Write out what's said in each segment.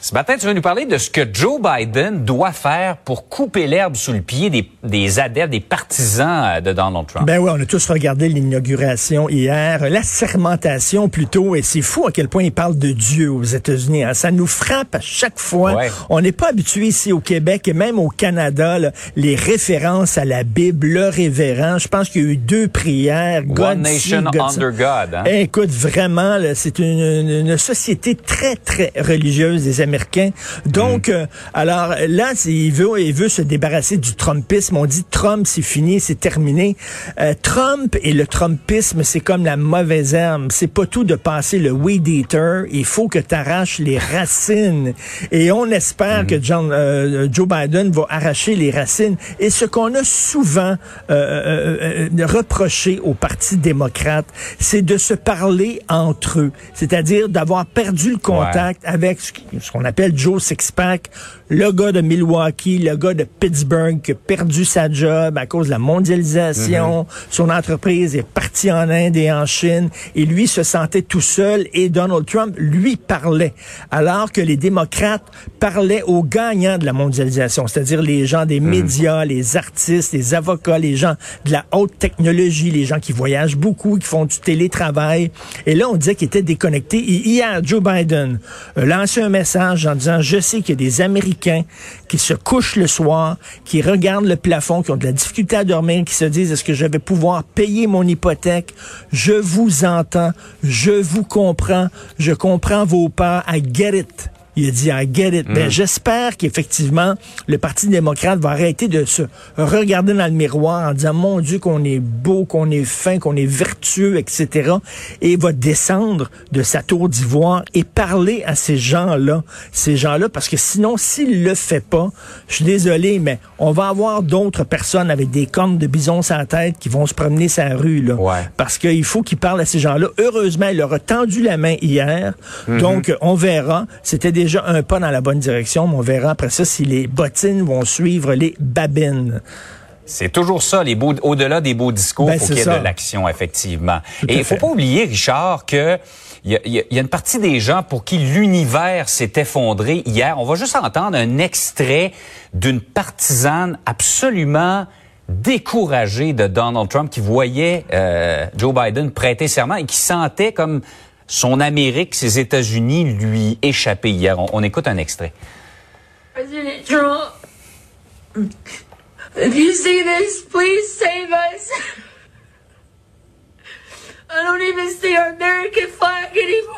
Ce matin, tu veux nous parler de ce que Joe Biden doit faire pour couper l'herbe sous le pied des, des adeptes, des partisans euh, de Donald Trump? Ben oui, on a tous regardé l'inauguration hier, la sermentation plutôt, et c'est fou à quel point il parle de Dieu aux États-Unis. hein. Ça nous frappe à chaque fois. Ouais. On n'est pas habitué ici au Québec et même au Canada, là, les références à la Bible, le révérend. Je pense qu'il y a eu deux prières. God One nation God under God. hein? Eh, Écoute, vraiment, c'est une, une- une société très, très religieuse des Américains. Donc, euh, alors là, il veut, il veut se débarrasser du Trumpisme. On dit Trump, c'est fini, c'est terminé. Euh, Trump et le Trumpisme, c'est comme la mauvaise herbe. C'est pas tout de passer le weed eater. Il faut que tu arraches les racines. Et on espère que John, euh, Joe Biden va arracher les racines. Et ce qu'on a souvent euh, euh, euh, reproché au Parti démocrate, c'est de se parler entre eux. C'est-à-dire d'avoir perdu le contact avec ce qui- qu'on appelle Joe Sixpack, le gars de Milwaukee, le gars de Pittsburgh qui a perdu sa job à cause de la mondialisation. Son entreprise est partie en Inde et en Chine et lui se sentait tout seul et Donald Trump lui parlait. Alors que les démocrates parlaient aux gagnants de la mondialisation, c'est-à-dire les gens des médias, les artistes, les avocats, les gens de la haute technologie, les gens qui voyagent beaucoup, qui font du télétravail. Et là, on disait qu'ils étaient déconnectés. Et hier, Joe Biden a lancé un message en disant, je sais qu'il y a des Américains qui se couchent le soir, qui regardent le plafond, qui ont de la difficulté à dormir, qui se disent, est-ce que je vais pouvoir payer mon hypothèque? Je vous entends, je vous comprends, je comprends vos peurs, I get it. Il a dit, I get it. Ben, j'espère qu'effectivement, le Parti démocrate va arrêter de se regarder dans le miroir en disant, mon Dieu, qu'on est beau, qu'on est fin, qu'on est vertueux, etc. Et va descendre de sa tour d'ivoire et parler à ces gens-là. Ces gens-là, parce que sinon, s'il le fait pas, je suis désolé, mais on va avoir d'autres personnes avec des cornes de bison sur la tête qui vont se promener sa rue, là. Ouais. Parce qu'il faut qu'il parle à ces gens-là. Heureusement, il leur a tendu la main hier. Donc, on verra. C'était déjà un pas dans la bonne direction, mais on verra après ça si les bottines vont suivre les babines. C'est toujours ça, les beaux, au-delà des beaux discours, Ben, faut qu'il y ait ça. de l'action, effectivement. Tout Et il faut fait. pas oublier, Richard, que il y a, il y a- il y a une partie des gens pour qui l'univers s'est effondré hier. On va juste entendre un extrait d'une partisane absolument découragée de Donald Trump qui voyait euh, Joe Biden prêter serment et qui sentait comme son Amérique, ses États-Unis lui échapper hier. On, on écoute un extrait. If you see this, please save us. I don't even see our American flag anymore.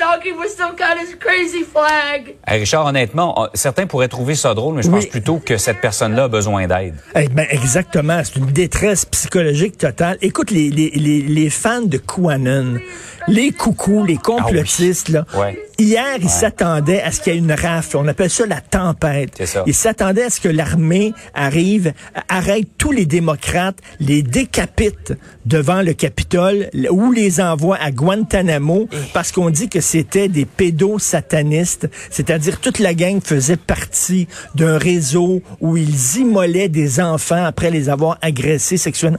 Biden's talking with some kind of crazy flag. Hey, Richard, honnêtement, on- certains pourraient trouver ça drôle, mais je pense Oui. plutôt que cette personne-là a besoin d'aide. Eh ben, exactement. C'est une détresse psychologique totale. Écoute, les, les, les, les fans de QAnon, les coucous, les complotistes, là, Ouais. Hier, ils s'attendaient à ce qu'il y ait une rafle. On appelle ça la tempête. Ça. Ils s'attendaient à ce que l'armée arrive, arrête tous les démocrates, les décapite devant le Capitole ou les envoie à Guantanamo parce qu'on dit que c'était des pédosatanistes, c'est-à-dire toute la gang faisait partie d'un réseau où ils immolaient des enfants après les avoir agressés sexuellement.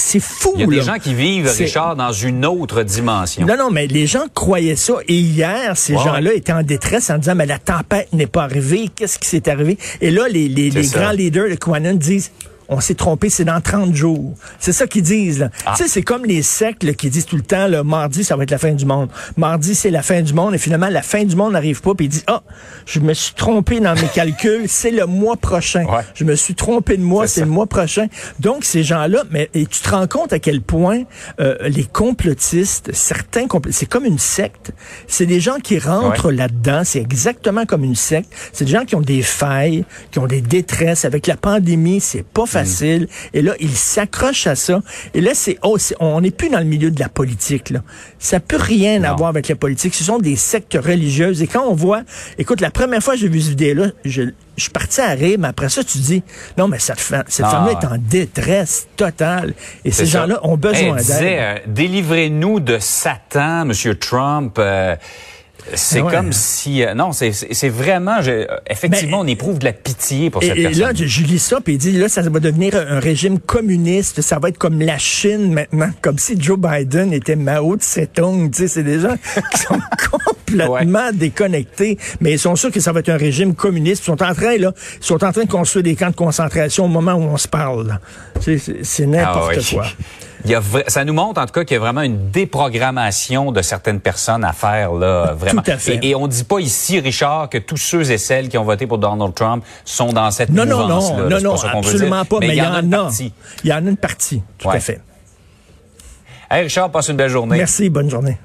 C'est fou, Il y a des gens qui vivent, Richard, dans une autre dimension. non, non, mais les gens croyaient ça. Et hier, ces Wow. gens-là étaient en détresse en disant, mais la tempête n'est pas arrivée. Qu'est-ce qui s'est arrivé? Et là, les, grands leaders de QAnon disent, on s'est trompé, c'est dans 30 jours. C'est ça qu'ils disent. Là. Ah. Tu sais, c'est comme les sectes là, qui disent tout le temps, là, mardi, ça va être la fin du monde. Mardi, c'est la fin du monde. Et finalement, la fin du monde n'arrive pas. Puis il dit, ah, je me suis trompé dans mes calculs. C'est le mois prochain. Ouais. Je me suis trompé de mois. C'est le mois prochain. Donc, ces gens-là, mais et tu te rends compte à quel point euh, les complotistes, certains complotistes, c'est comme une secte. C'est des gens qui rentrent là-dedans. C'est exactement comme une secte. C'est des gens qui ont des failles, qui ont des détresses. Avec la pandémie, c'est pas facile. Et là, ils s'accrochent à ça. Et là, c'est oh, on n'est plus dans le milieu de la politique. Là. Ça peut rien Non. avoir avec la politique. Ce sont des sectes religieuses. Et quand on voit, écoute, la première fois que j'ai vu cette vidéo-là, je, je suis parti à rire, mais après ça, tu dis, non, mais cette, fa- cette Ah, femme-là est en détresse totale. Et ces gens-là ont besoin disait, d'aide. euh, délivrez-nous de Satan, Monsieur Trump. euh, c'est Ah ouais. comme si euh, non, c'est vraiment je- euh, effectivement Ben, on éprouve de la pitié pour Et, cette et personne. là, je, lis ça, puis il dit, là, ça va devenir un régime communiste, ça va être comme la Chine maintenant, comme si Joe Biden était Mao Tse-tung, tu sais, c'est des gens qui sont complètement déconnectés, mais ils sont sûrs que ça va être un régime communiste, ils sont en train, là, ils sont en train de construire des camps de concentration au moment où on se parle, C'est n'importe Ah oui. quoi. Il y a vra- ça nous montre en tout cas qu'il y a vraiment une déprogrammation de certaines personnes à faire là vraiment. Tout à fait. Et, et on dit pas ici Richard que tous ceux et celles qui ont voté pour Donald Trump sont dans cette Non, non, mouvance non, là. non, non, pas absolument pas, mais il y en, une a. partie. Il y en a une partie, tout Ouais. à fait. Hey Richard, passe une belle journée. Merci, bonne journée.